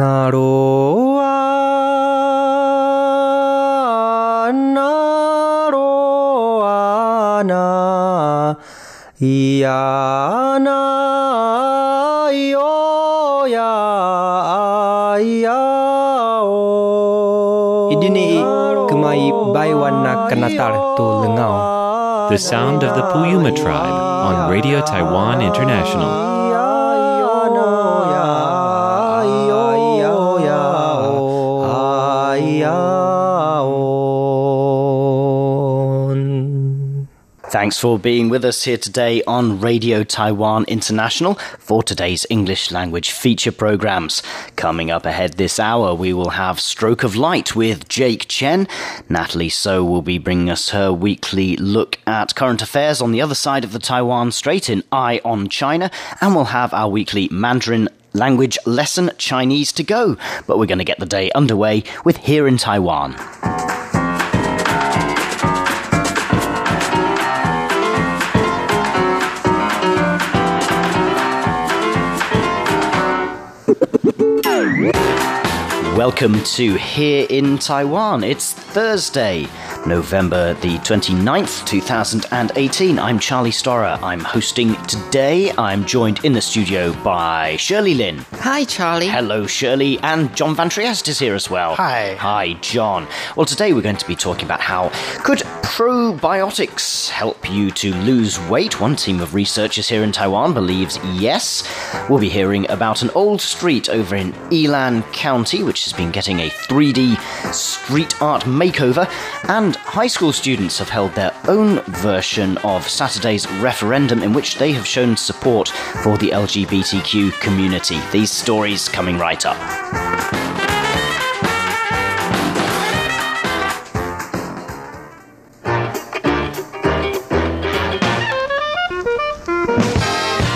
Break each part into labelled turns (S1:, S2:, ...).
S1: なろあなろあないやないよやいやお Idini kemai baiwan na kanatar tu lengau
S2: The sound of the Puyuma tribe on Radio Taiwan International.
S3: Thanks for being with us here today on Radio Taiwan International for today's English language feature programs. Coming up ahead this hour, we will have Stroke of Light with Jake Chen. Natalie So will be bringing us her weekly look at current affairs on the other side of the Taiwan Strait in Eye on China, and we'll have our weekly Mandarin language lesson Chinese to go. But we're going to get the day underway with Here in Taiwan. Welcome to Here in Taiwan. It's Thursday, November the 29th, 2018. I'm Charlie Storer. I'm hosting today. I'm joined in the studio by Shirley Lin.
S4: Hi, Charlie.
S3: Hello, Shirley. And John Van Trieste is here as well.
S5: Hi.
S3: Hi, John. Well, today we're going to be talking about how could probiotics help you to lose weight? One team of researchers here in Taiwan believes yes. We'll be hearing about an old street over in Yilan County, which has been getting a 3D street art makeover, and high school students have held their own version of Saturday's referendum in which they have shown support for the LGBTQ community. These stories coming right up.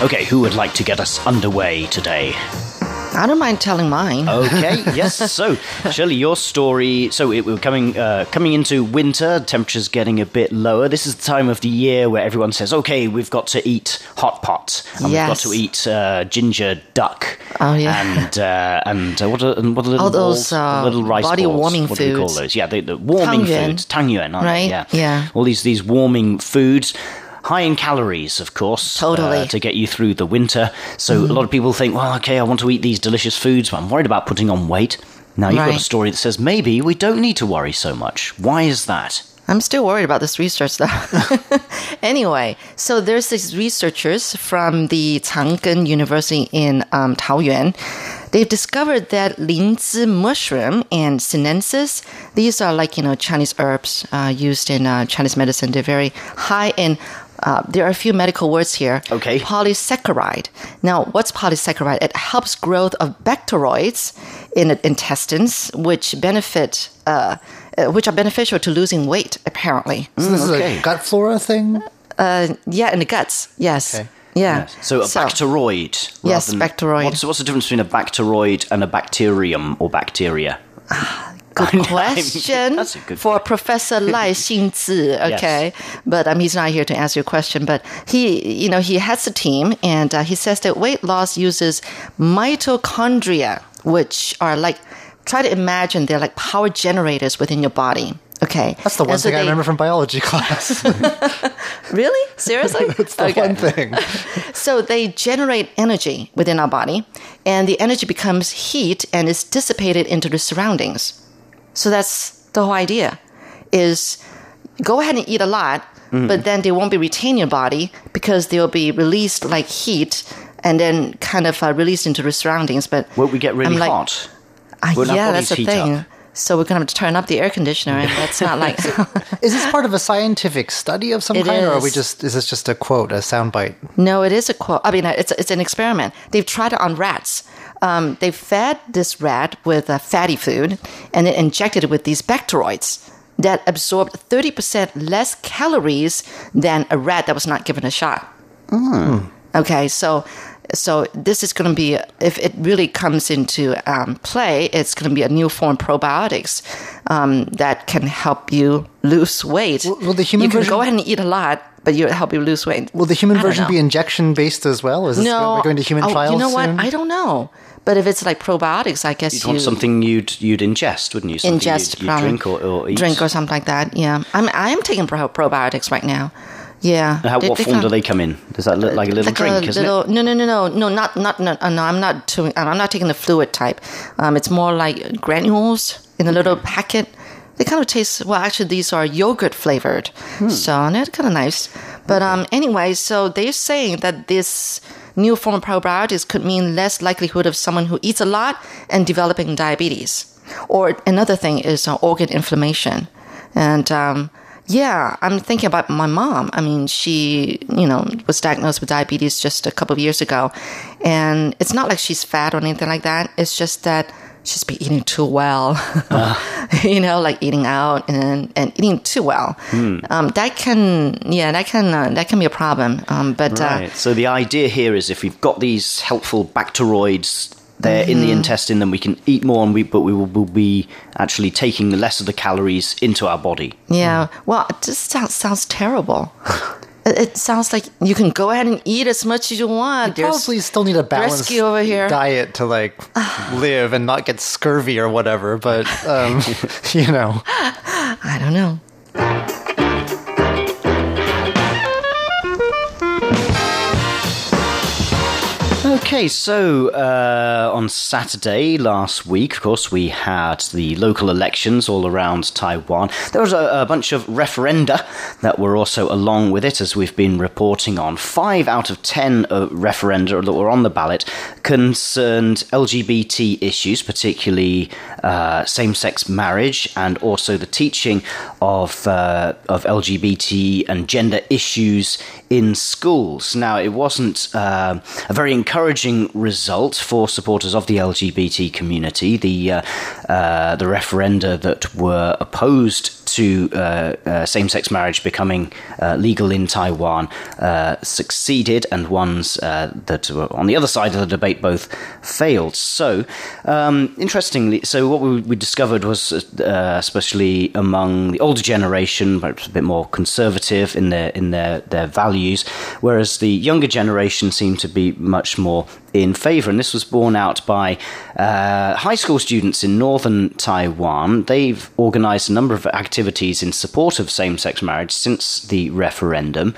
S3: Okay, who would like to get us underway today?
S4: I don't mind telling mine.
S3: Okay, yes. So, Shirley, your story. So, it, we're coming uh, coming into winter. Temperatures getting a bit lower. This is the time of the year where everyone says, "Okay, we've got to eat hot pot, and we've got to eat uh, ginger duck,
S4: Oh, yeah.
S3: and uh, and uh, what are and what are little
S4: All those,
S3: balls?
S4: uh,
S3: little rice
S4: body
S3: balls.
S4: warming
S3: what do we call those? Yeah, the, the warming
S4: Tangyuan.
S3: foods, tangyuan, aren't they?
S4: Right,
S3: Yeah,
S4: yeah.
S3: All these these warming foods. High in calories, of course,
S4: Totally.
S3: uh, to get you through the winter. So
S4: Mm-hmm.
S3: a lot of people think, well, okay, I want to eat these delicious foods, but I'm worried about putting on weight. Now you've got a story that says maybe we don't need to worry so much. Why is that?
S4: I'm still worried about this research though. anyway, so there's these researchers from the Chang Gung University in um, Taoyuan. They've discovered that lingzhi mushroom and sinensis, these are like, you know, Chinese herbs uh, used in uh, Chinese medicine. They're very high in, uh, there are a few medical words here.
S3: Okay.
S4: Polysaccharide. Now, what's polysaccharide? It helps growth of bacteroids in the intestines, which benefit, uh, uh, which are beneficial to losing weight, apparently.
S5: So this
S3: okay.
S5: is a gut flora thing.
S4: Uh, Yeah, in the guts. Yes.
S5: Okay.
S4: Yeah.
S3: So a bacteroid.
S4: Yes,
S3: than-
S4: bacteroid.
S3: What's, what's the difference between a bacteroid and a bacterium or bacteria?
S4: Good question
S3: That's a good
S4: for Professor Lai Xingzi. Okay, but um, he's not here to answer your question. But he, you know, he has a team, and uh, he says that weight loss uses mitochondria, which are like try to imagine they're like power generators within your body. Okay,
S5: That's the one
S4: so
S5: thing I remember from biology class.
S4: Really? Seriously?
S5: It's the one thing.
S4: So they generate energy within our body, and the energy becomes heat and is dissipated into the surroundings. So that's the whole idea: is go ahead and eat a lot, but then they won't be retained in your body because they'll be released like heat and then kind of uh, released into the surroundings. But
S3: Won't we get really
S4: like,
S3: hot?
S4: uh, yeah, that's the thing.
S3: up?
S4: So we're gonna have to turn up the air conditioner, and that's not like.
S5: Is this part of a scientific study of some
S4: It
S5: kind, or are we
S4: is.
S5: just is this just a quote, a soundbite?
S4: No, it is a quote. I mean, it's it's an experiment. They've tried it on rats. Um, they fed this rat with uh, fatty food and then injected it with these bacteroids that absorbed 30% less calories than a rat that was not given a shot. Okay, so so this is going to be if it really comes into um, play, it's going to be a new form of probiotics um, that can help you lose weight.
S5: Well, well, the human
S4: you can
S5: version-
S4: go ahead and eat a lot, but you help you lose weight.
S5: Will the human
S4: I
S5: version
S4: know.
S5: be injection based as well? Is this
S4: no?
S5: we're going to human
S4: oh,
S5: trials
S4: You know
S5: soon?
S4: what? I don't know. But if it's like probiotics, I guess
S3: You'd
S4: you
S3: want something you'd you'd ingest, wouldn't you? Something
S4: ingest,
S3: you'd, you'd drink or, or eat.
S4: drink or something like that. Yeah, I'm I am taking pro- probiotics right now. Yeah.
S3: How,
S4: They-
S3: what
S4: they
S3: form do they come in? Does that look like a little
S4: like
S3: drink?
S4: a little,
S3: it?
S4: No, no, no, no, no, not, not, no, no. I'm not doing. I'm not taking the fluid type. Um, it's more like granules in a little packet. They kind of taste. Well, actually, these are yogurt flavored,
S3: Hmm.
S4: so they're kind of nice. But um, anyway, so they're saying that this new form of probiotics could mean less likelihood of someone who eats a lot and developing diabetes. Or another thing is uh, organ inflammation, and um, yeah, I'm thinking about my mom. I mean, she, you know, was diagnosed with diabetes just a couple of years ago. And it's not like she's fat or anything like that. It's just that she's been eating too well. you know, like eating out and, and eating too well. Um, that can, yeah, that can, uh, that can be a problem. Um, but, uh,
S3: So the idea here is if we've got these helpful bacteroids there in
S4: Mm-hmm.
S3: the intestine, then we can eat more, and we but we will, will be actually taking less of the calories into our body.
S4: yeah, well, it just sounds, sounds terrible. It, it sounds like you can go ahead and eat as much as you want. There's-
S5: Probably still need a balanced
S4: over here.
S5: diet to like live and not get scurvy or whatever. But um, you know,
S4: I don't know.
S3: Okay, so uh, on Saturday last week, of course, we had the local elections all around Taiwan. There was a, a bunch of referenda that were also along with it, as we've been reporting on. Five out of ten uh, referenda that were on the ballot concerned LGBT issues, particularly uh, same-sex marriage, and also the teaching of uh, of LGBT and gender issues in schools. Now, it wasn't uh, a very encouraging result for supporters of the LGBT community. The uh, uh, the referenda that were opposed to uh, uh, same-sex marriage becoming uh, legal in Taiwan uh, succeeded, and ones uh, that were on the other side of the debate both failed. So, um, interestingly, so what we, we discovered was, especially among the older generation, perhaps a bit more conservative in their in their their values, whereas the younger generation seemed to be much more in favour. And this was borne out by uh, high school students in northern Taiwan. They've organised a number of activities in support of same sex marriage since the referendum.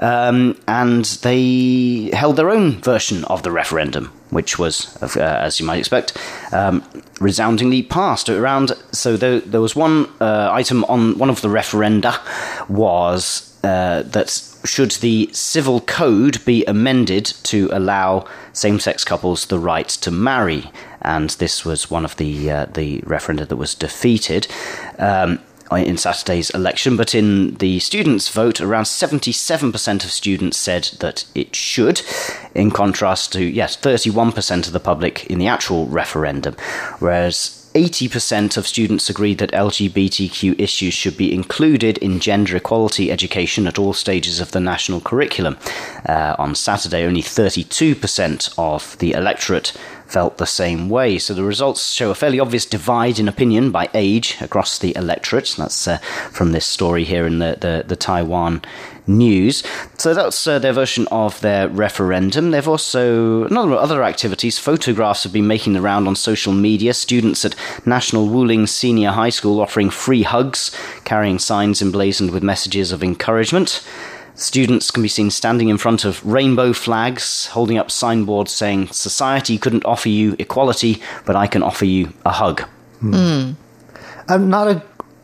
S3: Um, and they held their own version of the referendum, which was, uh, as you might expect, um, resoundingly passed. Around so there, there was one uh, item on one of the referenda was uh, that should the civil code be amended to allow same-sex couples the right to marry, and this was one of the uh, the referenda that was defeated. Um, in Saturday's election, but in the students' vote, around 77% of students said that it should, in contrast to, yes, 31% of the public in the actual referendum, whereas 80% of students agreed that LGBTQ issues should be included in gender equality education at all stages of the national curriculum. Uh, on Saturday, only 32% of the electorate felt the same way. So the results show a fairly obvious divide in opinion by age across the electorate. That's uh, from this story here in the, the, the Taiwan news. So that's uh, their version of their referendum. They've also, another other activities, photographs have been making the round on social media. Students at National Wuling Senior High School offering free hugs, carrying signs emblazoned with messages of encouragement. Students can be seen standing in front of rainbow flags, holding up signboards saying, Society couldn't offer you equality, but I can offer you a hug.
S5: I'm not a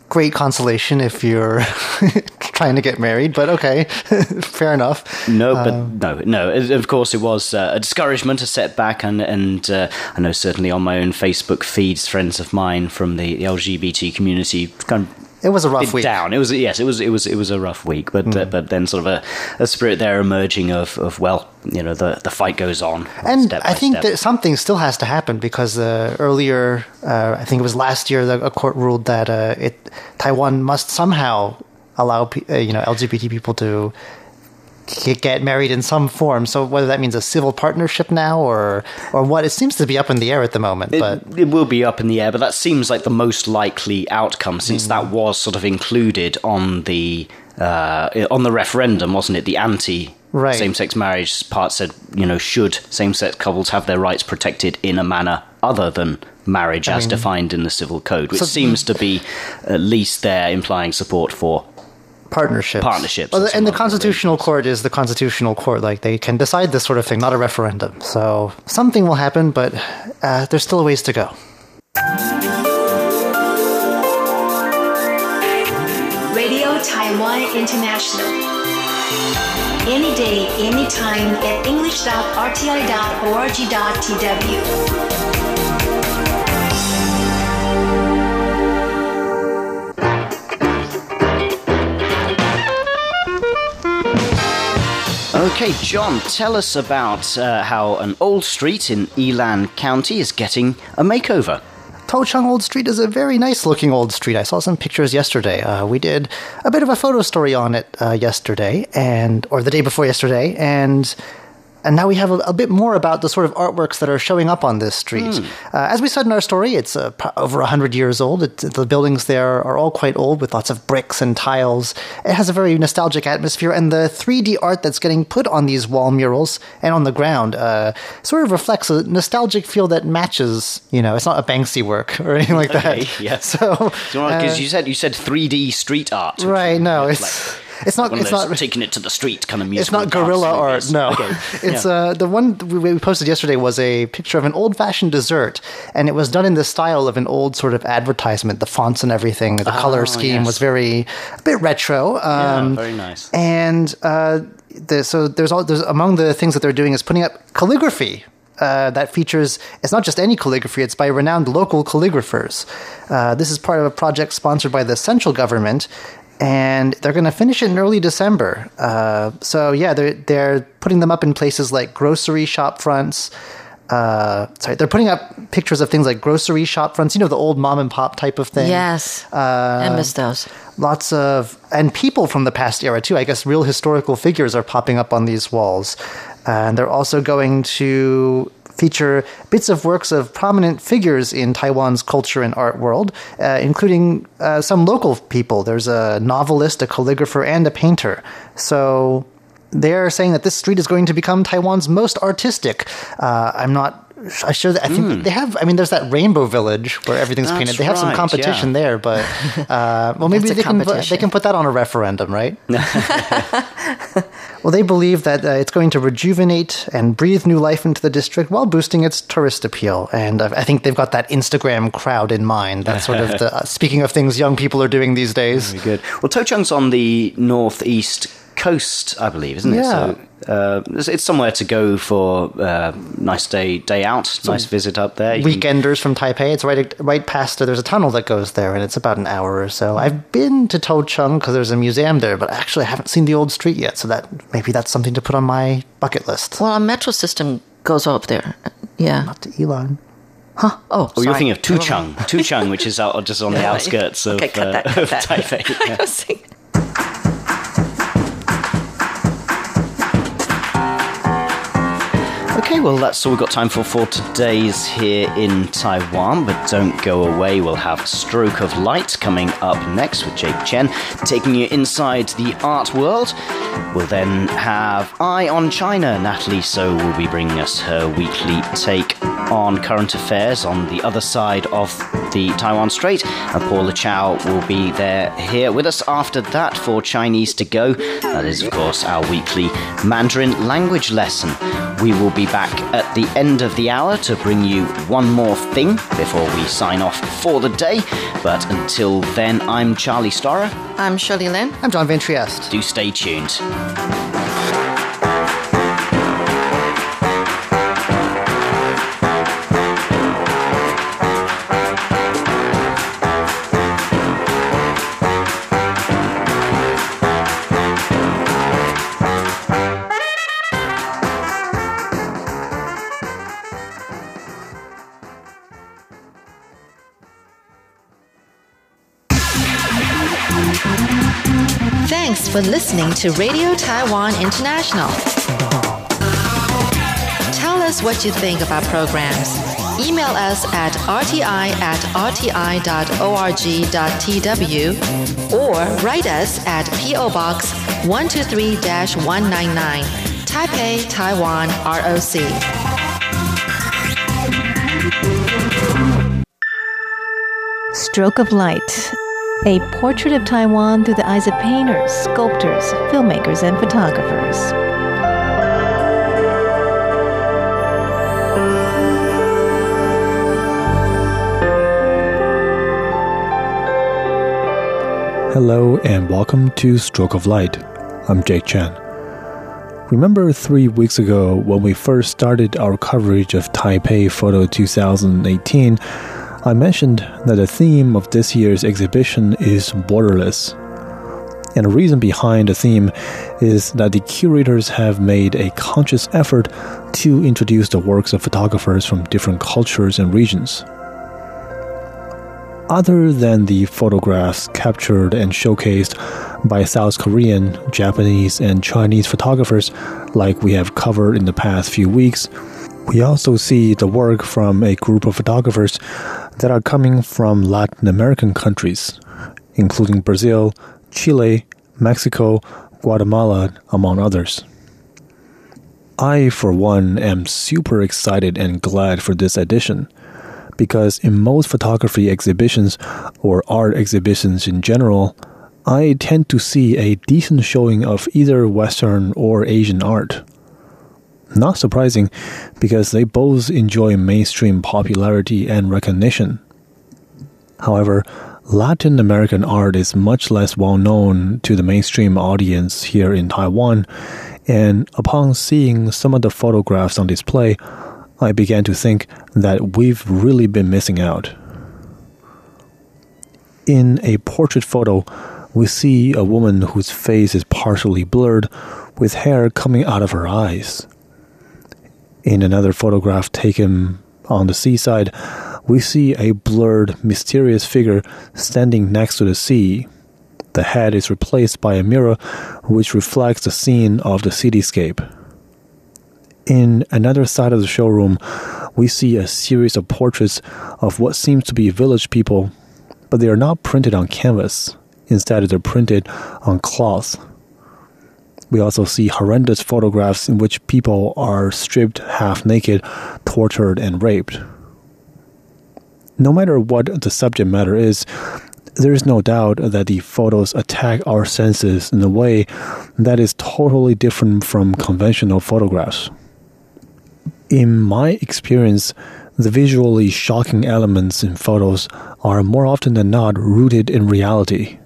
S5: great consolation if you're trying to get married, but okay, fair enough.
S3: No, but no, no. Of of course, it was uh, a discouragement, a setback, and and uh, I know certainly on my own Facebook feeds, friends of mine from the, the LGBT community kind of
S5: It was a rough week.
S3: down. It was yes, it was it was it was a rough week, but uh, but then sort of a, a spirit there emerging of of well, you know, the the fight goes on,
S5: And I think
S3: step.
S5: that something still has to happen because uh, earlier, uh, I think it was last year, the, a court ruled that uh, it Taiwan must somehow allow uh, you know LGBT people to get married in some form. So whether that means a civil partnership now or or what, it seems to be up in the air at the moment.
S3: It,
S5: but
S3: it will be up in the air, but that seems like the most likely outcome since that was sort of included on the uh, on the referendum, wasn't it? The anti
S5: Right.
S3: same-sex marriage part said, you know, should same-sex couples have their rights protected in a manner other than marriage as
S5: mean-
S3: defined in the civil code, which
S5: So-
S3: seems to be at least there implying support for
S5: partnerships.
S3: Partnerships
S5: Well,
S3: and
S5: and the
S3: some other
S5: constitutional court is the constitutional court. Like they can decide this sort of thing, not a referendum. So something will happen, but uh, there's still a ways to go.
S6: Radio Taiwan International. Any day, anytime at english.rti.org.tw.
S3: Okay, John, tell us about uh, how an old street in Yilan County is getting a makeover.
S5: Toucheng Old Street is a very nice looking old street. I saw some pictures yesterday. Uh, we did a bit of a photo story on it uh, yesterday, and or the day before yesterday, and and now we have a, a bit more about the sort of artworks that are showing up on this street. Uh, as we said in our story, it's uh, over hundred years old. It, the buildings there are all quite old, with lots of bricks and tiles. It has a very nostalgic atmosphere, and the 3D art that's getting put on these wall murals and on the ground uh, sort of reflects a nostalgic feel that matches. You know, it's not a Banksy work or anything like that.
S3: Okay, yeah.
S5: So
S3: Because
S5: uh,
S3: you said you said 3D street art,
S5: right? No, it's
S3: like
S5: it's not
S3: one
S5: it's not
S3: taking it to the street kind of
S5: music.
S3: it's
S5: not guerrilla
S3: dance
S5: art. No,
S3: Okay.
S5: it's
S3: Yeah.
S5: uh, the one we we posted yesterday was a picture of an old-fashioned dessert, and it was done in the style of an old sort of advertisement. The fonts and everything, the color scheme
S3: yes.
S5: was very a bit retro.
S3: Yeah,
S5: Um,
S3: very nice.
S5: and uh, the, so there's all there's among the things that they're doing is putting up calligraphy. Uh, that features it's not just any calligraphy it's by renowned local calligraphers uh, this is part of a project sponsored by the central government and they're going to finish it in early december uh, so yeah they're, they're putting them up in places like grocery shop fronts uh, sorry they're putting up pictures of things like grocery shop fronts you know the old mom and pop type of thing
S4: Yes. I miss those.
S5: lots of and people from the past era too. I guess real historical figures are popping up on these walls, and they're also going to feature bits of works of prominent figures in Taiwan's culture and art world, uh, including uh, some local people. There's a novelist, a calligrapher, and a painter. So they're saying that this street is going to become Taiwan's most artistic. Uh, I'm not. I sure. that I think they have. I mean, there's that Rainbow Village where everything's
S3: That's
S5: painted. They have some competition
S3: yeah.
S5: there, but uh, well, maybe they can they can put that on a referendum, right? well, they believe that uh, it's going to rejuvenate and breathe new life into the district while boosting its tourist appeal. And uh, I think they've got that Instagram crowd in mind. That's sort of the uh, speaking of things young people are doing these days.
S3: Very good. Well, Toucheng's on the northeast coast, I believe, isn't it?
S5: Yeah.
S3: So uh, it's, it's somewhere to go for uh, nice day day out, nice visit up there. You can-
S5: Weekenders from Taipei. It's right right past. There. There's a tunnel that goes there, and it's about an hour or so. I've been to Toucheng because there's a museum there, but actually I haven't seen the old street yet. So that maybe that's something to put on my bucket list.
S4: Well, a metro system goes up there. Yeah.
S5: Not to Yilan. Huh?
S4: Oh,
S3: Oh, you're thinking of Tucheng, Tucheng, which is out just on the outskirts of,
S4: Okay, cut
S3: uh,
S4: that, cut
S3: of. Taipei.
S4: I
S3: well, that's all we've got time for for today's here in Taiwan. But don't go away. We'll have Stroke of Light coming up next with Jake Chen, taking you inside the art world. We'll then have Eye on China. Natalie So will be bringing us her weekly take on current affairs on the other side of the Taiwan Strait. And Paula Chow will be there here with us after that for Chinese to Go. That is, of course, our weekly Mandarin language lesson. We will be back at the end of the hour to bring you one more thing before we sign off for the day. But until then, I'm Charlie Storer.
S4: I'm Shirley Lin.
S5: I'm John Van Trieste.
S3: Do stay tuned.
S4: Listening to Radio Taiwan International. Tell us what you think of our programs. Email us at rti at rti.org.tw or write us at P.O. Box 123 199, Taipei, Taiwan, ROC.
S7: Stroke of Light, a portrait of Taiwan through the eyes of painters, sculptors, filmmakers, and photographers.
S8: Hello and welcome to Stroke of Light. I'm Jake Chen. Remember three weeks ago when we first started our coverage of Taipei Photo 2018? I mentioned that the theme of this year's exhibition is borderless. And the reason behind the theme is that the curators have made a conscious effort to introduce the works of photographers from different cultures and regions. Other than the photographs captured and showcased by South Korean, Japanese, and Chinese photographers, like we have covered in the past few weeks, we also see the work from a group of photographers that are coming from Latin American countries, including Brazil, Chile, Mexico, Guatemala, among others. I, for one, am super excited and glad for this edition because in most photography exhibitions or art exhibitions in general, I tend to see a decent showing of either Western or Asian art. Not surprising, because they both enjoy mainstream popularity and recognition. However, Latin American art is much less well known to the mainstream audience here in Taiwan, and upon seeing some of the photographs on display, I began to think that we've really been missing out. In a portrait photo, we see a woman whose face is partially blurred, with hair coming out of her eyes. In another photograph taken on the seaside, we see a blurred, mysterious figure standing next to the sea. The head is replaced by a mirror which reflects the scene of the cityscape. In another side of the showroom, we see a series of portraits of what seems to be village people, but they are not printed on canvas. Instead, they're printed on cloth. We also see horrendous photographs in which people are stripped half naked, tortured, and raped. No matter what the subject matter is, there is no doubt that the photos attack our senses in a way that is totally different from conventional photographs. In my experience, the visually shocking elements in photos are more often than not rooted in reality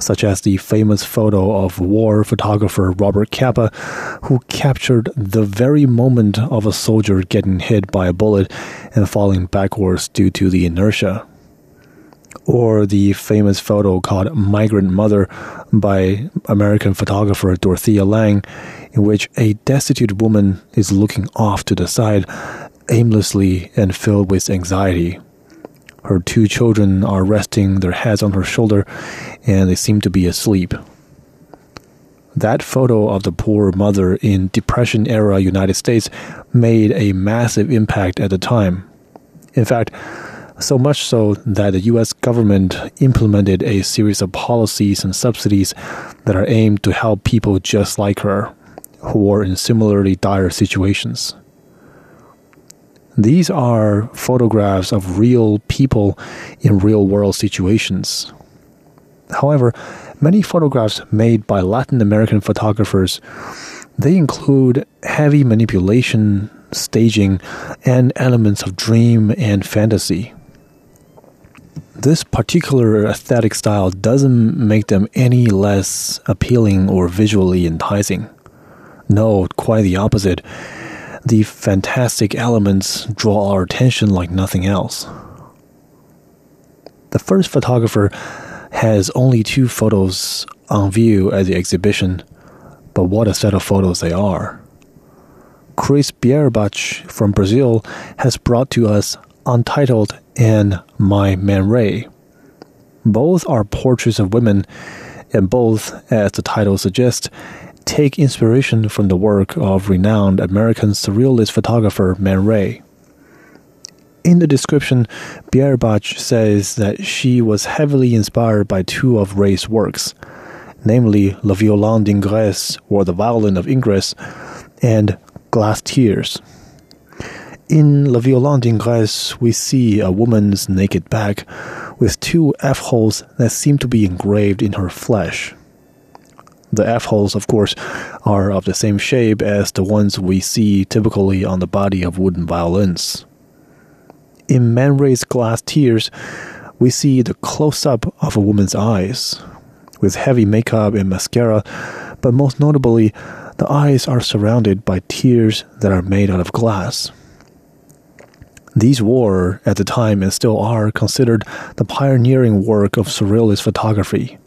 S8: such as the famous photo of war photographer Robert Capa, who captured the very moment of a soldier getting hit by a bullet and falling backwards due to the inertia. Or the famous photo called Migrant Mother by American photographer Dorothea Lange, in which a destitute woman is looking off to the side aimlessly and filled with anxiety. Her two children are resting their heads on her shoulder and they seem to be asleep. That photo of the poor mother in Depression era United States made a massive impact at the time. In fact, so much so that the US government implemented a series of policies and subsidies that are aimed to help people just like her, who are in similarly dire situations. These are photographs of real people in real world situations. However, many photographs made by Latin American photographers they include heavy manipulation, staging, and elements of dream and fantasy. This particular aesthetic style doesn't make them any less appealing or visually enticing. No, quite the opposite the fantastic elements draw our attention like nothing else. The first photographer has only two photos on view at the exhibition, but what a set of photos they are. Cris Bierrenbach from Brazil has brought to us Untitled and My Man Ray. Both are portraits of women, and both, as the title suggests, take inspiration from the work of renowned American surrealist photographer Man Ray. In the description, Bierrenbach says that she was heavily inspired by two of Ray's works, namely Le Violon d'Ingresse, or The Violin of Ingress, and Glass Tears. In Le Violon d'Ingresse, we see a woman's naked back with two F holes that seem to be engraved in her flesh. The F holes, of course, are of the same shape as the ones we see typically on the body of wooden violins. In Man Ray's Glass Tears, we see the close up of a woman's eyes, with heavy makeup and mascara, but most notably, the eyes are surrounded by tears that are made out of glass. These were, at the time and still are, considered the pioneering work of surrealist photography.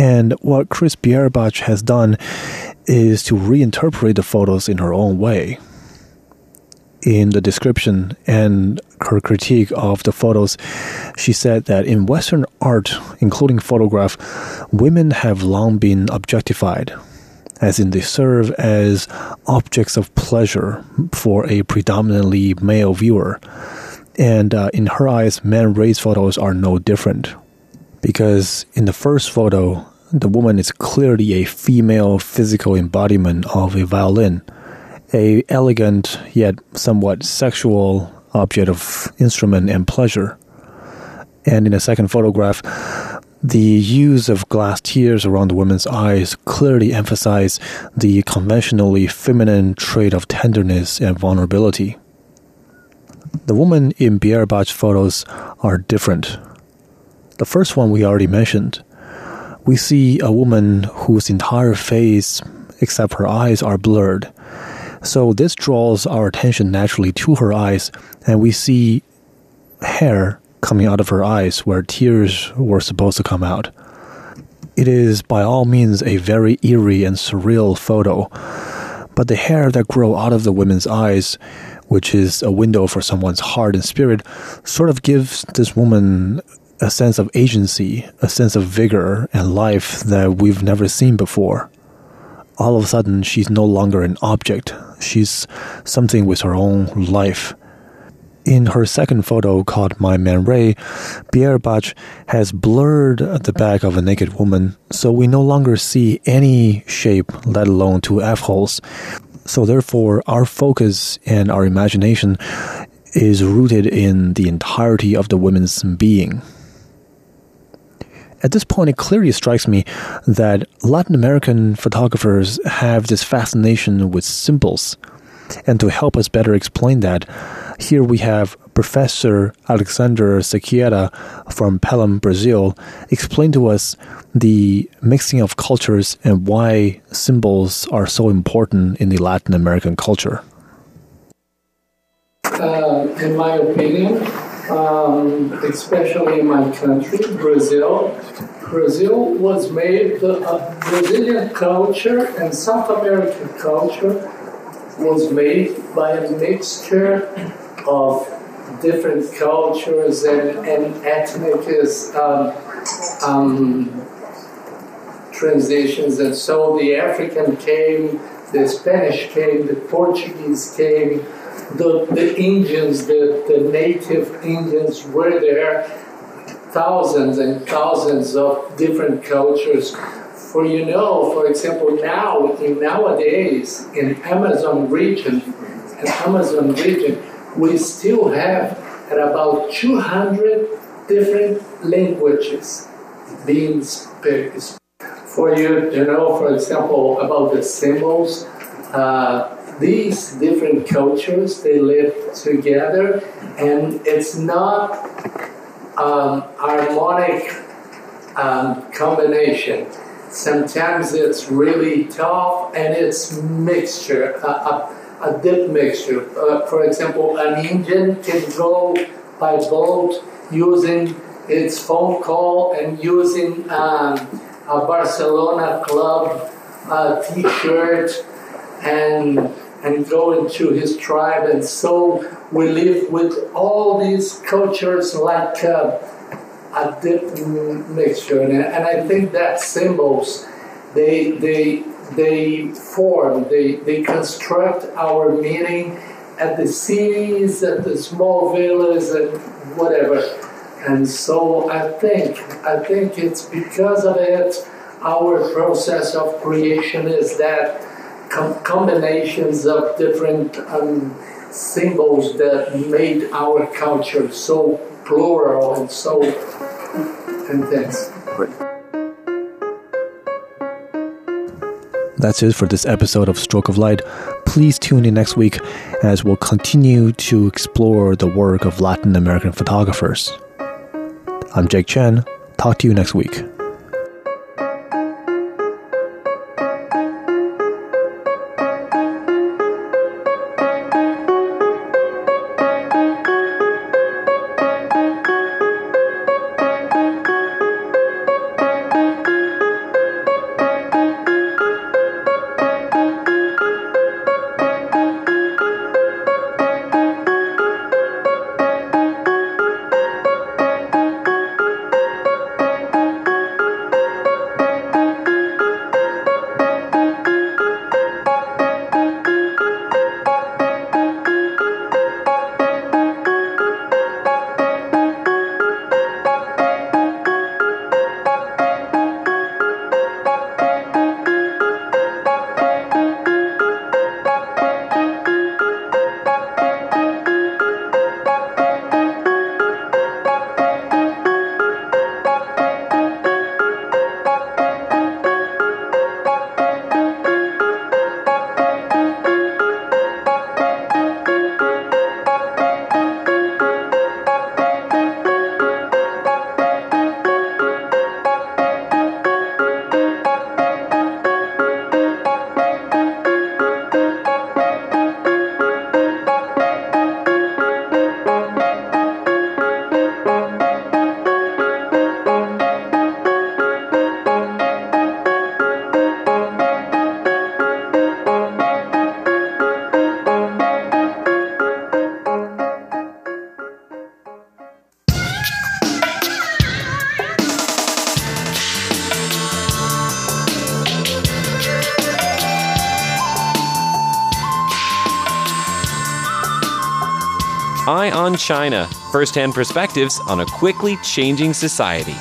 S8: And what Cris Bierrenbach has done is to reinterpret the photos in her own way in the description and her critique of the photos, she said that in Western art, including photograph, women have long been objectified, as in they serve as objects of pleasure for a predominantly male viewer. And uh, in her eyes, Man Ray's photos are no different. Because in the first photo, the woman is clearly a female physical embodiment of a violin a elegant yet somewhat sexual object of instrument and pleasure. And in a second photograph, the use of glass tears around the woman's eyes clearly emphasize the conventionally feminine trait of tenderness and vulnerability. The women in Bierrenbach's photos are different. The first one we already mentioned. We see a woman whose entire face, except her eyes, are blurred so this draws our attention naturally to her eyes, and we see hair coming out of her eyes where tears were supposed to come out. It is by all means a very eerie and surreal photo, but the hair that grow out of the woman's eyes, which is a window for someone's heart and spirit, sort of gives this woman a sense of agency, a sense of vigor and life that we've never seen before all of a sudden she's no longer an object. She's something with her own life. In her second photo called My Man Ray, Pierre Bierrenbach has blurred the back of a naked woman, so we no longer see any shape, let alone two F holes. So therefore, our focus and our imagination is rooted in the entirety of the woman's being. At this point, it clearly strikes me that Latin American photographers have this fascination with symbols. And to help us better explain that, here we have Professor Alexander Sequeira from Belém, Brazil, explain to us the mixing of cultures and why symbols are so important in the Latin American culture.
S9: Uh, in my opinion, um, especially in my country, Brazil. Brazil was made, the uh, Brazilian culture and South American culture was made by a mixture of different cultures and, and ethnic um, um, transitions. And so the African came, the Spanish came, the Portuguese came, the, the Indians, the, the native Indians were there, thousands and thousands of different cultures. For you know, for example, now in nowadays in Amazon region, in Amazon region, we still have at about 200 different languages being spoken. For you to know, for example, about the symbols, uh, these different cultures they live together and it's not um, harmonic um, combination. Sometimes it's really tough and it's mixture a, a, a deep mixture. Uh, for example an indian can go by boat using its phone call and using um, a barcelona club uh, t-shirt and and go into his tribe. And so we live with all these cultures like uh, a different mixture, and, and I think that symbols they they they form, they they construct our meaning at the cities, at the small villas, and whatever. And so I think I think it's because of it our process of creation is that com- combinations of different um, symbols that made our culture so plural and so intense.
S8: That's it for this episode of Stroke of Light. Please tune in next week as we'll continue to explore the work of Latin American photographers. I'm Jake Chen. Talk to you next week.
S2: On China first hand perspectives on a quickly changing society.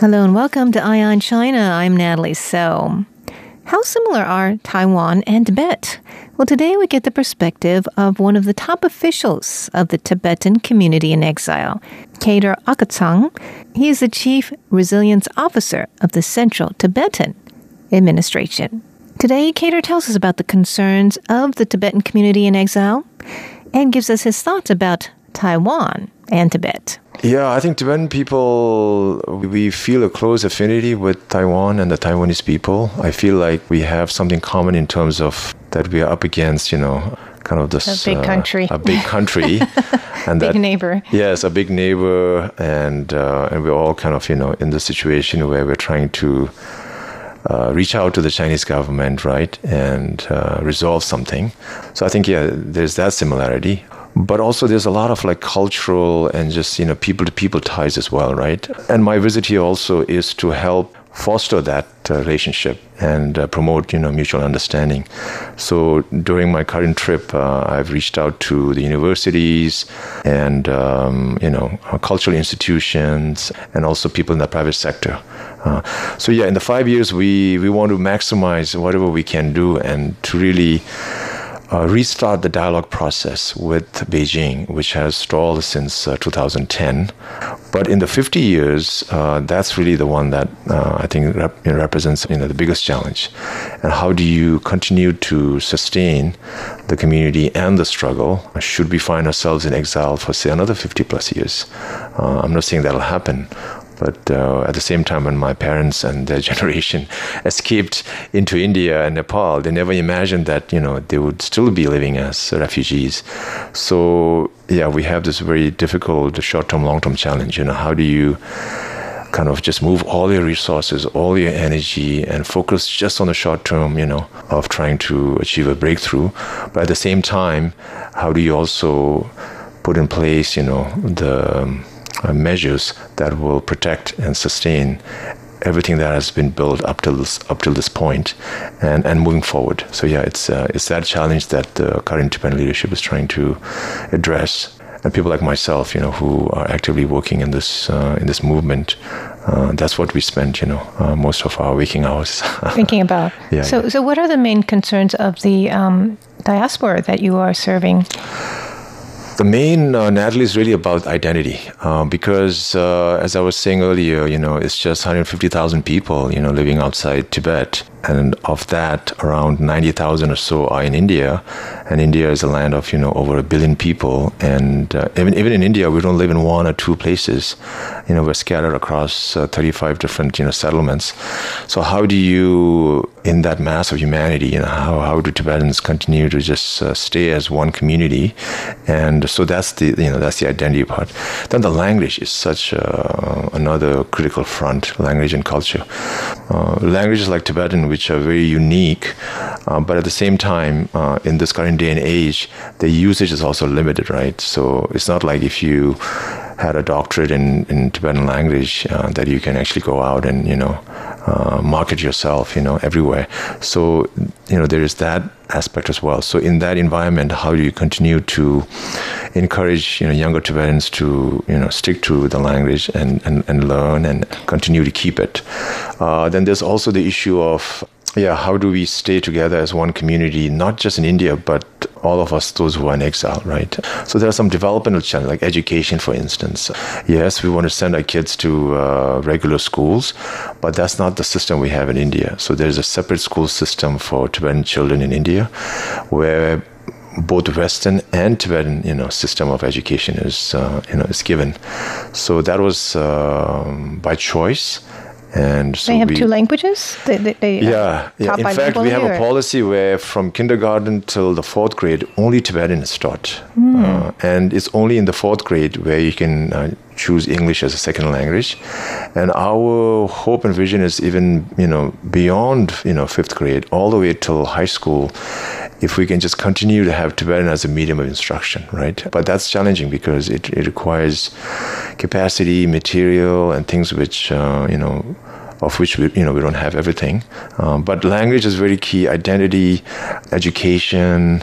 S7: Hello and welcome to Eye on China. I'm Natalie So. How similar are Taiwan and Tibet? Well, today we get the perspective of one of the top officials of the Tibetan community in exile, Kaydor Aukatsang. He is the chief resilience officer of the Central Tibetan Administration. Today, Kaydor tells us about the concerns of the Tibetan community in exile and gives us his thoughts about Taiwan and Tibet.
S10: Yeah, I think Tibetan people, we feel a close affinity with Taiwan and the Taiwanese people. I feel like we have something common in terms of that we are up against, you know, kind of this
S7: A big country.
S10: a big country, and
S7: Big
S10: that
S7: neighbor.
S10: Yes, a big neighbor, and uh, and we're all kind of you know in the situation where we're trying to uh, reach out to the Chinese government, right, and uh, resolve something. So I think yeah, there's that similarity. But also, there's a lot of like cultural and just you know people to people ties as well, right? And my visit here also is to help foster that uh, relationship and uh, promote you know mutual understanding. So during my current trip, uh, I've reached out to the universities and um, you know uh, cultural institutions and also people in the private sector. Uh, so yeah, in the five years, we we want to maximize whatever we can do and to really uh, restart the dialogue process with Beijing, which has stalled since uh, 2010. But in the 50 years, uh, that's really the one that uh, I think rep- you know, represents you know, the biggest challenge. And how do you continue to sustain the community and the struggle? Should we find ourselves in exile for, say, another 50 plus years? Uh, I'm not saying that'll happen. But uh, at the same time, when my parents and their generation escaped into India and Nepal, they never imagined that you know they would still be living as refugees. So yeah, we have this very difficult short-term, long-term challenge. You know, how do you kind of just move all your resources, all your energy, and focus just on the short term, you know, of trying to achieve a breakthrough. But at the same time, how do you also put in place, you know, the um, measures that will protect and sustain everything that has been built up till this up till this point, and and moving forward. So yeah, it's uh, it's that challenge that the current Tibetan leadership is trying to address. And people like myself, you know, who are actively working in this uh, in this movement, uh, that's what we spend, you know, uh, most of our waking hours
S7: thinking about.
S10: Yeah,
S7: so,
S10: yeah.
S7: so what are the main concerns of the um, diaspora that you are serving?
S10: The main, uh, Natalie, is really about identity uh, because, uh, as I was saying earlier, you know, it's just 150,000 people, you know, living outside Tibet. And of that, around 90,000 or so are in India. And India is a land of, you know, over a billion people. And uh, even, even in India, we don't live in one or two places. You know, we're scattered across uh, 35 different, you know, settlements. So how do you, in that mass of humanity, you know, how, how do Tibetans continue to just uh, stay as one community? And so that's the, you know, that's the identity part. Then the language is such uh, another critical front, language and culture. Uh, languages like Tibetan, which are very unique, uh, but at the same time, uh, in this current day and age, the usage is also limited, right? So it's not like if you had a doctorate in, in Tibetan language uh, that you can actually go out and you know uh, market yourself you know everywhere. So you know there is that aspect as well. So in that environment, how do you continue to encourage you know younger Tibetans to you know stick to the language and and, and learn and continue to keep it? Uh, then there's also the issue of yeah, how do we stay together as one community, not just in India, but all of us, those who are in exile, right? So there are some developmental challenges, like education, for instance. Yes, we want to send our kids to uh, regular schools, but that's not the system we have in India. So there's a separate school system for Tibetan children in India, where both Western and Tibetan, you know, system of education is, uh, you know, is given. So that was um, by choice and so
S7: they have
S10: we,
S7: two languages. They, they, they
S10: yeah, yeah. In fact, we have a policy where from kindergarten till the fourth grade, only Tibetan is taught,
S7: mm.
S10: uh, and it's only in the fourth grade where you can uh, choose English as a second language. And our hope and vision is even you know beyond you know fifth grade, all the way till high school. If we can just continue to have Tibetan as a medium of instruction, right? But that's challenging because it, it requires capacity, material, and things which uh, you know of which we, you know we don't have everything. Um, but language is very key. Identity, education,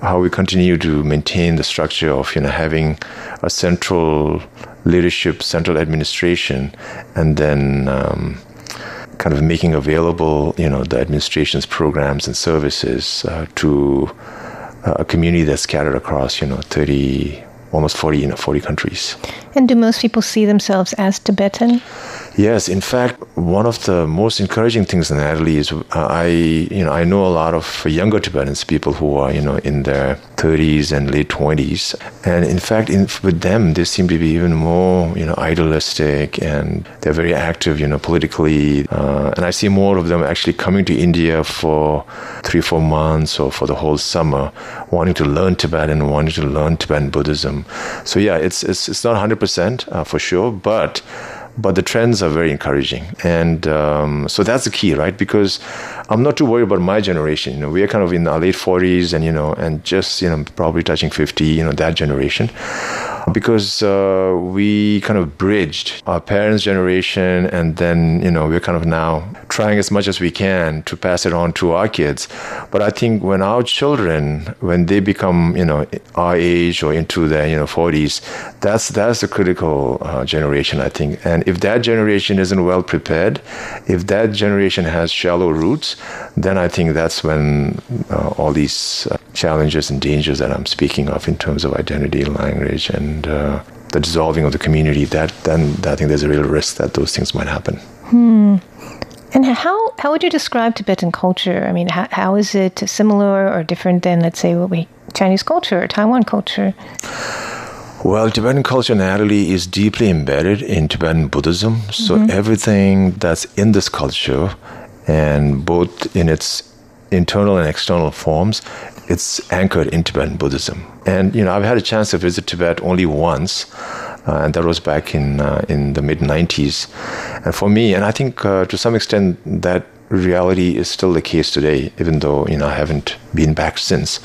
S10: how we continue to maintain the structure of you know having a central leadership, central administration, and then. Um, kind of making available, you know, the administration's programs and services uh, to a community that's scattered across, you know, 30, almost 40, you know, 40 countries.
S7: And do most people see themselves as Tibetan?
S10: Yes, in fact, one of the most encouraging things in Natalie is uh, I, you know, I know a lot of younger Tibetans, people who are, you know, in their 30s and late 20s, and in fact, in, with them, they seem to be even more, you know, idealistic, and they're very active, you know, politically. Uh, and I see more of them actually coming to India for three, four months or for the whole summer, wanting to learn Tibetan, wanting to learn Tibetan Buddhism. So yeah, it's it's it's not 100% uh, for sure, but but the trends are very encouraging. And um, so that's the key right? Because i'm not too worried about my generation. You know we are kind of in our late 40s and you know and just you know probably touching 50 you know that generation. Because uh, we kind of bridged our parents generation and then you know we're kind of now trying as much as we can to pass it on to our kids. But i think when our children when they become you know our age or into their you know 40s that's that's the critical uh, generation i think. And if that generation isn't well prepared if that generation has shallow roots then i think that's when uh, all these uh, challenges and dangers that i'm speaking of in terms of identity language and uh, the dissolving of the community that then i think there's a real risk that those things might happen
S7: hmm. And how, how would you describe Tibetan culture? I mean, how, how is it similar or different than, let's say, what we Chinese culture or Taiwan culture?
S10: Well, Tibetan culture Natalie is deeply embedded in Tibetan Buddhism. So mm-hmm. everything that's in this culture, and both in its internal and external forms, it's anchored in Tibetan Buddhism. And you know, I've had a chance to visit Tibet only once uh, and that was back in uh, in the mid 90s. And for me, and I think uh, to some extent that reality is still the case today, even though you know I haven't been back since.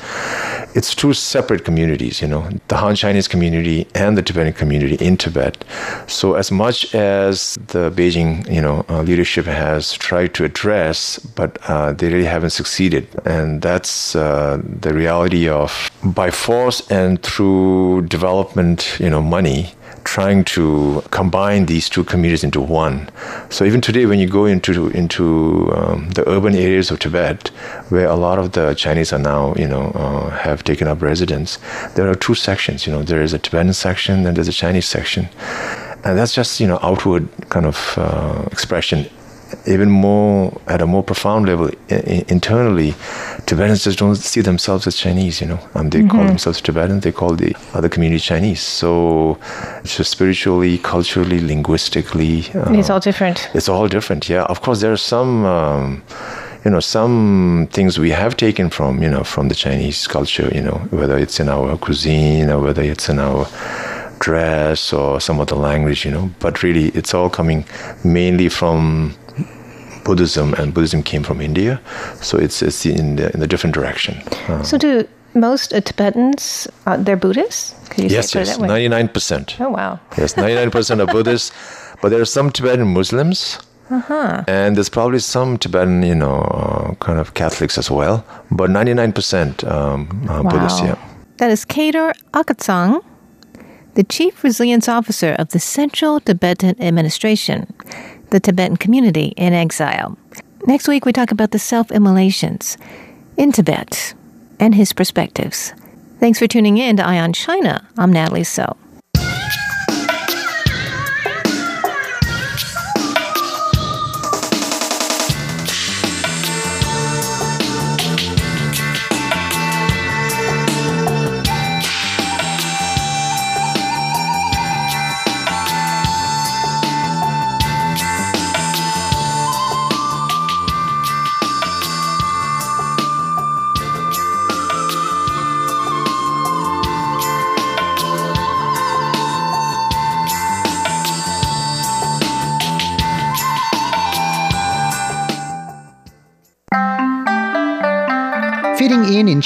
S10: It's two separate communities, you know, the Han Chinese community and the Tibetan community in Tibet. So as much as the Beijing, you know, uh, leadership has tried to address, but uh, they really haven't succeeded, and that's uh, the reality of by force and through development, you know, money trying to combine these two communities into one. So even today, when you go into into um, the urban areas of Tibet, where a lot of the Chinese are now, you know, uh, have taken up residence, there are two sections. You know, there is a Tibetan section and there's a Chinese section, and that's just you know outward kind of uh, expression even more at a more profound level I- internally, Tibetans just don't see themselves as Chinese. You know, um, they call themselves Tibetans. They call the other community Chinese. So, it's just spiritually, culturally, linguistically, uh,
S7: It's all different.
S10: it's all different. Yeah, of course, there are some. Um, you know some things we have taken from you know from the Chinese culture. You know whether it's in our cuisine or whether it's in our dress or some of the language. You know, but really it's all coming mainly from Buddhism, and Buddhism came from India, so it's it's in the in a different direction. Uh,
S7: So, do most uh, Tibetans uh, they're Buddhists? Could you
S10: yes,
S7: say
S10: yes, ninety nine percent.
S7: Oh wow.
S10: Yes, ninety nine percent are Buddhists, but there are some Tibetan Muslims.
S7: Uh-huh.
S10: And there's probably some Tibetan, you know, uh, kind of Catholics as well, but 99% um, uh, Buddhists,
S7: Wow.
S10: yeah.
S7: That is Kaydor Aukatsang, the Chief Resilience Officer of the Central Tibetan Administration, the Tibetan community in exile. Next week, we talk about the self immolations in Tibet and his perspectives. Thanks for tuning in to Ion China. I'm Natalie So.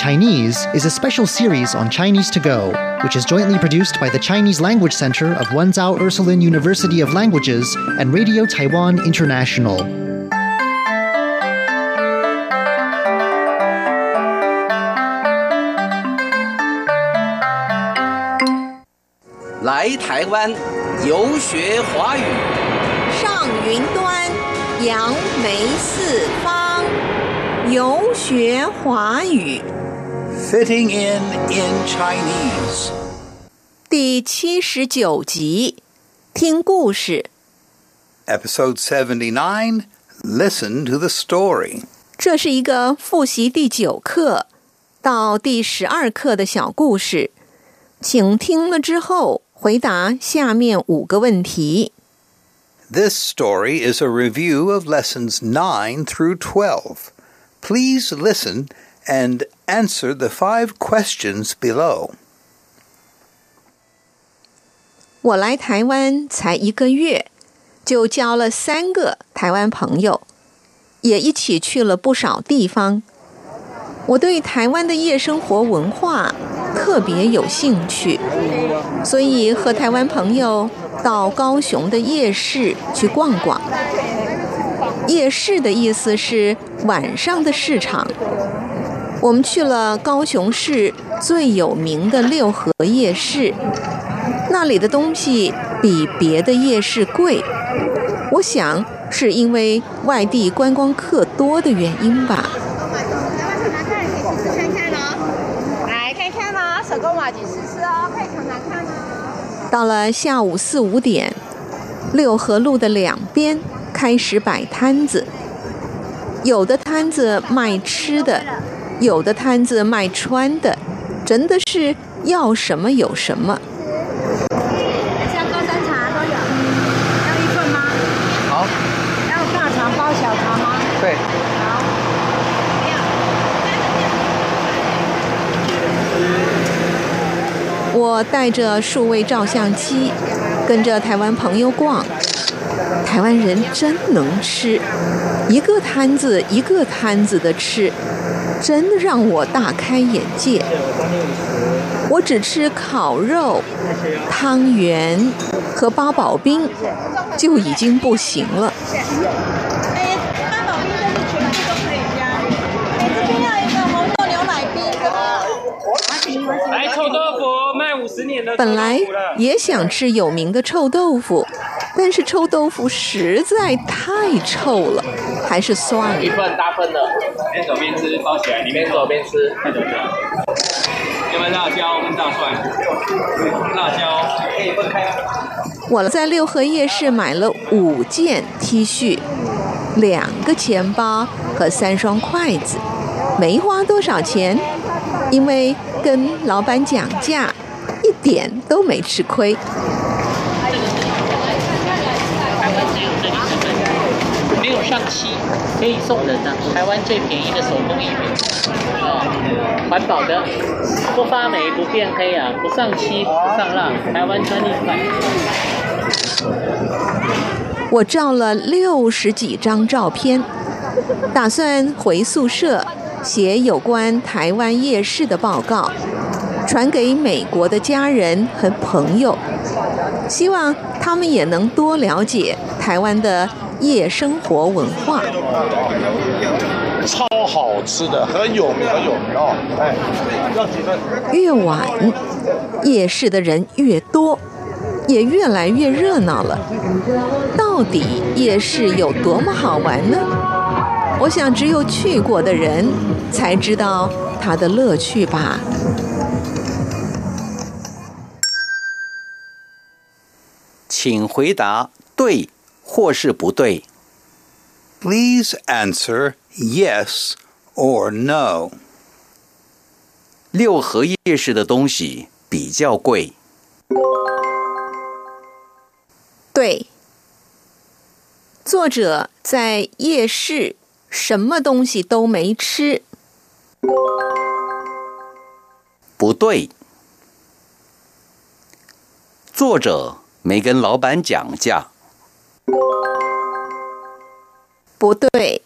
S5: Chinese is a special series on Chinese to Go, which is jointly produced by the Chinese Language Center of Wenzao Ursuline University of Languages and Radio Taiwan International.
S11: Lai Xue Hua Yu.
S12: Fitting in in Chinese.
S11: 第七十九集，听故事。
S12: Episode 79 Listen to the story.
S11: 这是一个复习第九课到第十二课的小故事，请听了之后回答下面五个问题。
S12: This story is a review of lessons 9 through 12. Please listen and answer the five questions below.
S11: 我来台湾才一个月，就交了三个台湾朋友，也一起去了不少地方。我对台湾的夜生活文化特别有兴趣，所以和台湾朋友到高雄的夜市去逛逛。夜市的意思是晚上的市场。 我们去了高雄市最有名的六合夜市，那里的东西比别的夜市贵。我想是因为外地观光客多的原因吧。
S13: 看看哦，来看看哦，手工瓦吉试试哦，快尝尝看哦。
S11: 到了下午四五点，六合路的两边开始摆摊子，有的摊子卖吃的，有的摊子卖穿的，真的是要什么有什么。
S13: 像高山茶都有，要一份吗？
S12: 好，
S13: 要大肠包小肠吗？
S12: 对。
S13: 好。
S11: 我带着数位照相机，跟着台湾朋友逛，台湾人真能吃，一个摊子一个摊子的吃，真让我大开眼界。我只吃烤肉、汤圆和八宝冰，就已经不行了。
S13: 哎，八宝冰就是全部都可以加。哎，这边要一个红豆牛奶冰，这个。
S14: 来臭豆腐，卖五十年的
S11: 本来。也想吃有名的臭豆腐，但是臭豆腐实在太臭了，还是算了。
S14: 一份大份的，边走边吃，包起来，里面走边吃，太走了。要不然辣椒跟大蒜，辣椒可以分开。
S11: 我在六合夜市买了五件 T 恤，两个钱包和三双筷子，没花多少钱，因为跟老板讲价，一点都没吃亏。
S15: 没有上漆，可以送人的、台湾最便宜的手工艺品，啊，环保的，不发霉、不变黑啊，不上漆、不上蜡，台湾专利款。
S11: 我照了六十几张照片，打算回宿舍写有关台湾夜市的报告，传给美国的家人和朋友，希望他们也能多了解台湾的夜生活文化。
S16: 超好吃的，很有名，很有名哦。哎，要几份？
S11: 越晚，夜市的人越多，也越来越热闹了。到底夜市有多么好玩呢？我想只有去过的人才知道它的乐趣吧。
S12: 请回答对或是不对。Please answer yes or no. 六合夜市的东西比较贵。
S11: 对，作者在夜市什么东西都没吃。
S12: 不对，作者没跟老板讲价。
S11: 不对，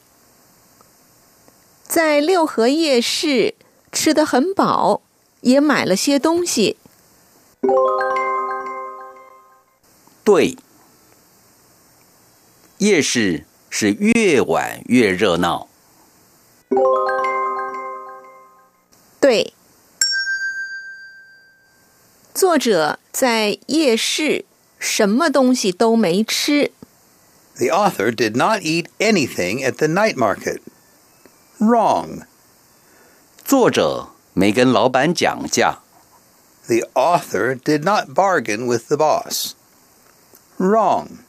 S11: 在六合夜市吃得很饱，也买了些东西。
S12: 对，夜市是越晚越热闹。
S11: 对，作者在夜市什么东西都没吃。
S12: The author did not eat anything at the night market. Wrong. 作者没跟老板讲价。The author did not bargain with the boss. Wrong.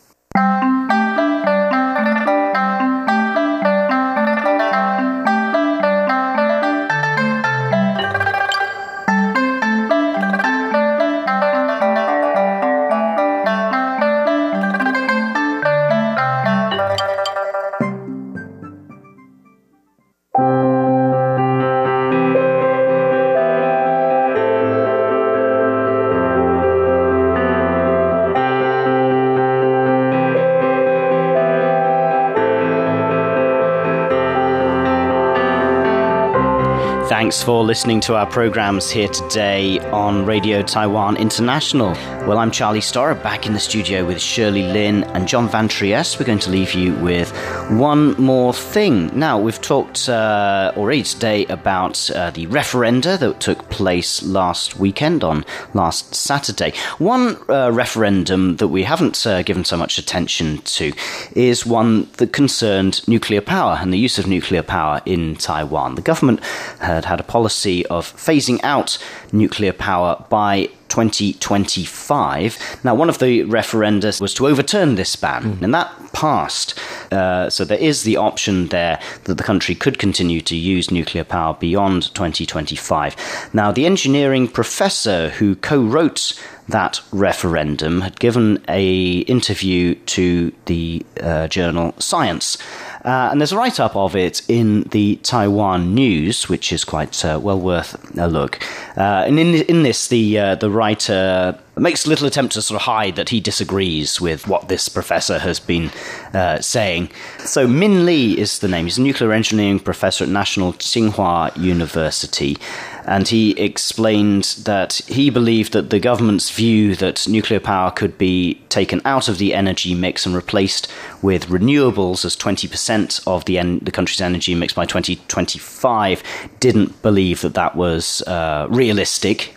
S3: Thanks for listening to our programs here today on Radio Taiwan International. Well, I'm Charlie Storrar, back in the studio with Shirley Lin and John Van Trieste. We're going to leave you with one more thing. Now, we've talked uh, already today about uh, the referenda that took place last weekend on last Saturday. One uh, referendum that we haven't uh, given so much attention to is one that concerned nuclear power and the use of nuclear power in Taiwan. The government had had a policy of phasing out nuclear power by 2025. Now, one of the referenda was to overturn this ban, and that passed. Uh, so there is the option there that the country could continue to use nuclear power beyond 2025. Now, the engineering professor who co-wrote that referendum had given a interview to the uh, journal Science. Uh, and there's a write up of it in the Taiwan News, which is quite uh, well worth a look. Uh, and in, in this, the, uh, the writer makes little attempt to sort of hide that he disagrees with what this professor has been uh, saying. So, Min Li is the name. He's a nuclear engineering professor at National Tsinghua University. And he explained that he believed that the government's view that nuclear power could be taken out of the energy mix and replaced with renewables as 20% of the, en- the country's energy mix by 2025 didn't believe that that was uh, realistic.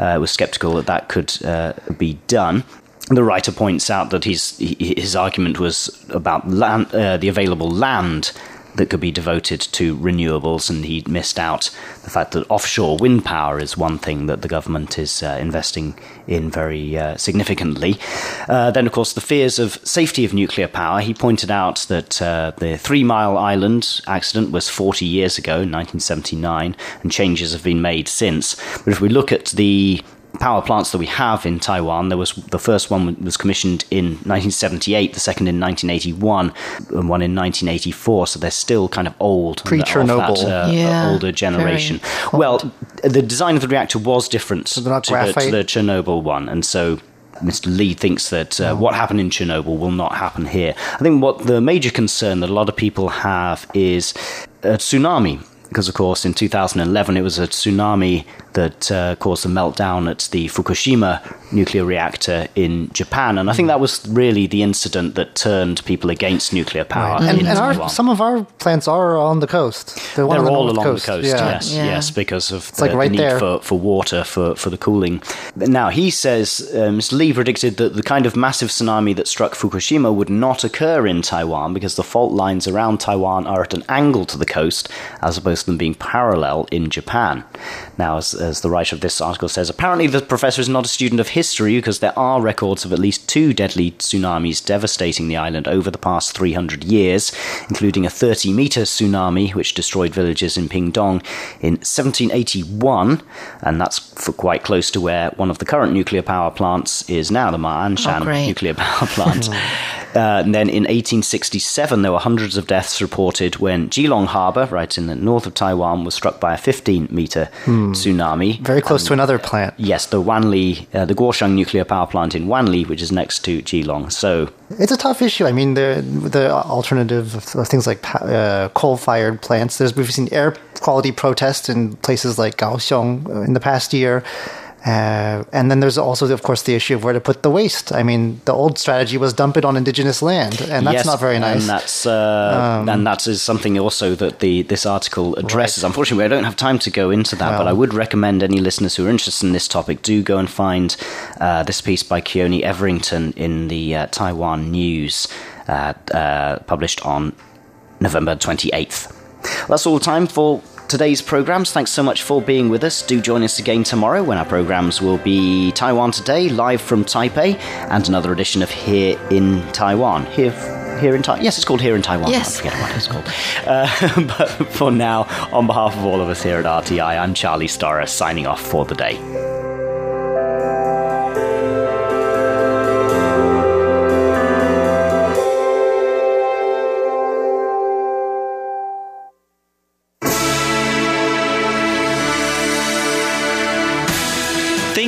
S3: Uh, was skeptical that that could uh, be done. The writer points out that his his argument was about land, uh, the available land that could be devoted to renewables, and he missed out the fact that offshore wind power is one thing that the government is uh, investing in very uh, significantly. Uh, then, of course, the fears of safety of nuclear power. He pointed out that uh, the Three Mile Island accident was 40 years ago, 1979, and changes have been made since. But if we look at the power plants that we have in Taiwan. There was the first one was commissioned in 1978, the second in 1981, and one in 1984. So they're still kind of old, of
S5: Pre-Chernobyl.
S3: that, uh,
S5: Yeah,
S3: older generation. Well, the design of the reactor was different to, the, to the Chernobyl one, and so. Mr. Lee thinks that uh, what happened in Chernobyl will not happen here. I think what the major concern that a lot of people have is a tsunami. Because, of course, in 2011, it was a tsunami that uh, caused the meltdown at the Fukushima nuclear reactor in Japan. And I think that was really the incident that turned people against nuclear power
S5: And,
S3: in
S5: and our, some of our plants are on the coast. They're,
S3: They're
S5: on the
S3: all along
S5: coast.
S3: the coast,
S5: Yeah.
S3: yes, yes, because of
S5: It's
S3: the,
S5: like right
S3: the need
S5: there.
S3: for, for water for, for the cooling. Now he says um, Mr. Lee predicted that the kind of massive tsunami that struck Fukushima would not occur in Taiwan because the fault lines around Taiwan are at an angle to the coast as opposed to them being parallel in Japan. Now, as, as the writer of this article says, apparently the professor is not a student of history because there are records of at least two deadly tsunamis devastating the island over the past 300 years, including a 30 meter tsunami which destroyed villages in Pingtung in 1781, and that's for quite close to where one of the current nuclear power plants is now, the Ma'anshan
S4: Oh,
S3: nuclear power plant. Uh, and then in 1867, there were hundreds of deaths reported when Keelung Harbour, right in the north of Taiwan, was struck by a 15 meter
S5: Hmm.
S3: tsunami.
S5: Very close to another plant.
S3: Yes, the Wanli, uh, the Guosheng nuclear power plant in Wanli, which is next to Keelung. So
S5: It's a tough issue. I mean, the the alternative things like uh, coal-fired plants. There's we've seen air quality protests in places like Kaohsiung uh, in the past year, uh, and then there's also, of course, the issue of where to put the waste. I mean, the old strategy was dump it on indigenous land, and that's
S3: yes,
S5: not very nice.
S3: And that's uh,
S5: Um,
S3: and that is something also that the this article addresses. Unfortunately, I don't have time to go into that, but I would recommend any listeners who are interested in this topic do go and find uh, this piece by Keoni Everington in the uh, Taiwan News, uh, uh, published on November twenty eighth. That's all the time for today's programs. Thanks so much for being with us. Do join us again tomorrow when our programs will be Taiwan Today, live from Taipei, and another edition of Here in Taiwan. Here, here in Taiwan. Yes, it's called Here in Taiwan.
S4: Yes.
S3: I forget what it's called. Uh, but for now, on behalf of all of us here at RTI, I'm Charlie Storrar signing off for the day.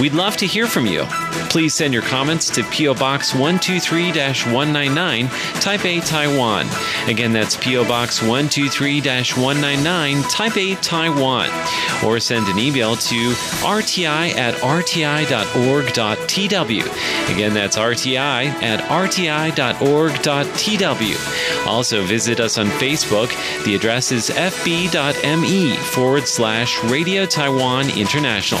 S2: We'd love to hear from you. Please send your comments to PO Box 123 199, Taipei, Taiwan. Again, that's PO Box 123 199, Taipei, Taiwan. Or send an email to rti at rti.org.tw. Again, that's rti at rti.org.tw. Also, visit us on Facebook. The address is fb.me forward slash Radio Taiwan International.